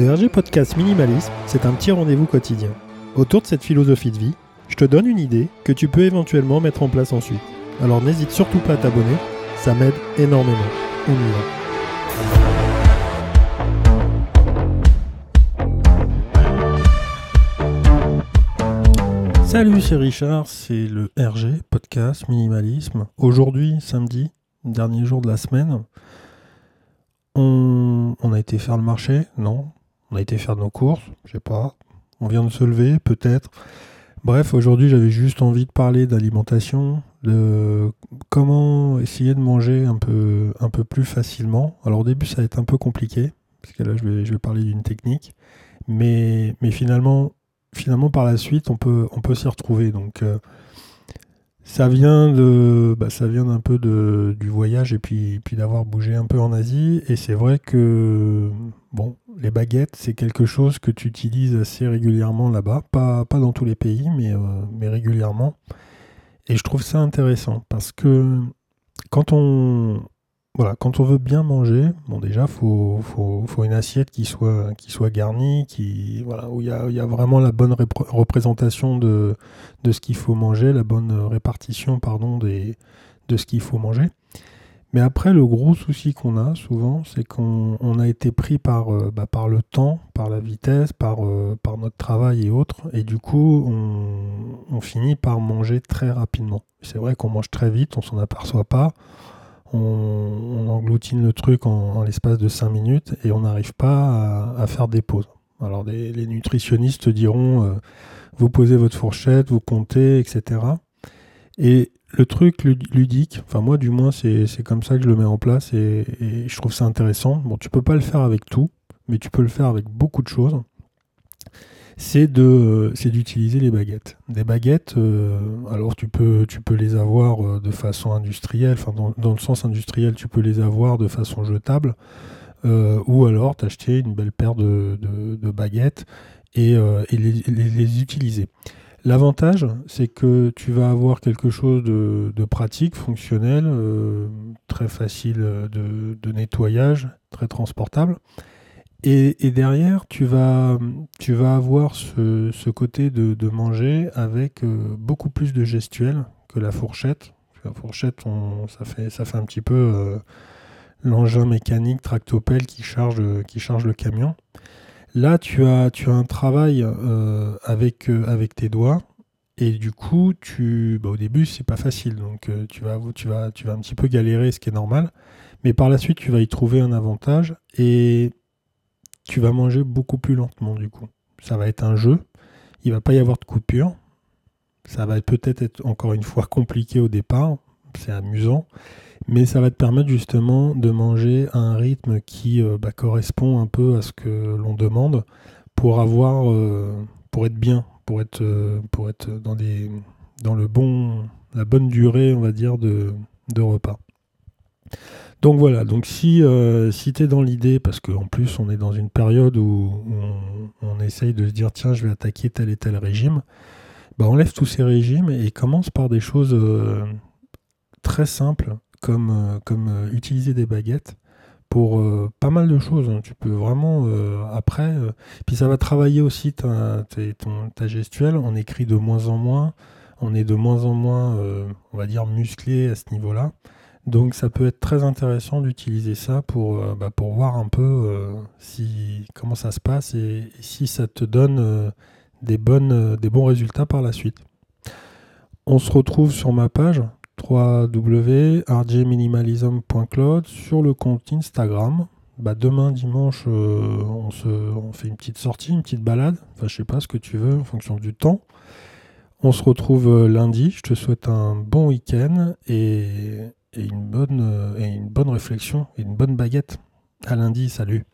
Le RG Podcast Minimalisme, c'est un petit rendez-vous quotidien. Autour de cette philosophie de vie, je te donne une idée que tu peux éventuellement mettre en place ensuite. Alors n'hésite surtout pas à t'abonner, ça m'aide énormément. On y. Salut, c'est Richard, c'est le RG Podcast Minimalisme. Aujourd'hui, samedi, dernier jour de la semaine, on a été faire le marché, non? On a été faire nos courses, je sais pas. On vient de se lever, peut-être. Bref, aujourd'hui, j'avais juste envie de parler d'alimentation, de comment essayer de manger un peu, plus facilement. Alors au début, ça va être un peu compliqué, parce que là, je vais, parler d'une technique. Mais, finalement, par la suite, on peut, s'y retrouver. Donc, euh, ça vient de, bah, d'un peu du voyage et puis, puis d'avoir bougé un peu en Asie. Et c'est vrai que, bon, les baguettes, c'est quelque chose que tu utilises assez régulièrement là-bas. Pas, pas dans tous les pays, mais, euh, mais régulièrement. Et je trouve ça intéressant parce que quand on, voilà, quand on veut bien manger, bon déjà faut, faut, faut une assiette qui soit, qui soit garnie, qui, voilà, où il y a, y a vraiment la bonne représentation de, de ce qu'il faut manger, la bonne répartition pardon, de ce qu'il faut manger. Mais après, le gros souci qu'on a souvent, c'est qu'on on a été pris par, euh, bah, par le temps, par la vitesse, par, euh, par notre travail et autres. Et du coup, on, finit par manger très rapidement. C'est vrai qu'on mange très vite, on s'en aperçoit pas. On, engloutine le truc en, l'espace de 5 minutes et on n'arrive pas à, faire des pauses. Alors, les, les nutritionnistes diront euh, vous posez votre fourchette, vous comptez, etc. Et le truc lud- ludique, enfin moi du moins c'est comme ça que je le mets en place et, je trouve ça intéressant. Bon, tu peux pas le faire avec tout, mais tu peux le faire avec beaucoup de choses. C'est de c'est d'utiliser les baguettes. Des baguettes, euh, alors tu peux tu peux les avoir euh, de façon industrielle, enfin dans, le sens industriel, tu peux les avoir de façon jetable, euh, ou alors t'acheter une belle paire de, baguettes et, les utiliser. L'avantage, c'est que tu vas avoir quelque chose de, pratique, fonctionnel, euh, très facile de, nettoyage, très transportable. Et, derrière, tu vas, tu vas avoir ce, côté de, manger avec euh, beaucoup plus de gestuelle que la fourchette. La fourchette, ça, fait, ça fait un petit peu euh, l'engin mécanique tractopelle qui charge, qui charge le camion. Là, tu as, tu as un travail euh, avec, euh, avec tes doigts. Et du coup, tu, bah, au début, c'est pas facile. Donc, euh, tu, vas, tu, vas, tu vas un petit peu galérer, ce qui est normal. Mais par la suite, tu vas y trouver un avantage. Et tu vas manger beaucoup plus lentement, du coup. Ça va être un jeu. Il va pas y avoir de coupure. Ça va peut-être être encore une fois compliqué au départ. C'est amusant mais ça va te permettre justement de manger à un rythme qui euh, bah, correspond un peu à ce que l'on demande pour avoir euh, pour être bien pour être euh, pour être dans des dans le bon la bonne durée on va dire de, repas. Donc voilà. Donc si tu es dans l'idée parce qu'en plus on est dans une période où on, essaye de se dire tiens je vais attaquer tel et tel régime bah enlève tous ces régimes et commence par des choses très simples comme, euh, comme euh, utiliser des baguettes pour euh, pas mal de choses. hein. Tu peux vraiment, après, puis ça va travailler aussi ta, ta gestuelle. On écrit de moins en moins, on est de moins en moins, on va dire, musclé à ce niveau-là. Donc ça peut être très intéressant d'utiliser ça pour, bah, pour voir un peu si, comment ça se passe et, et si ça te donne des, bonnes, des bons résultats par la suite. On se retrouve sur ma page www.rjminimalism.cloud sur le compte Instagram. Bah, demain dimanche, euh, on, se, on fait une petite sortie, une petite balade. Enfin, je sais pas ce que tu veux en fonction du temps. On se retrouve euh, lundi. Je te souhaite un bon week-end et, une bonne, euh, et une bonne réflexion et une bonne baguette. À lundi, salut.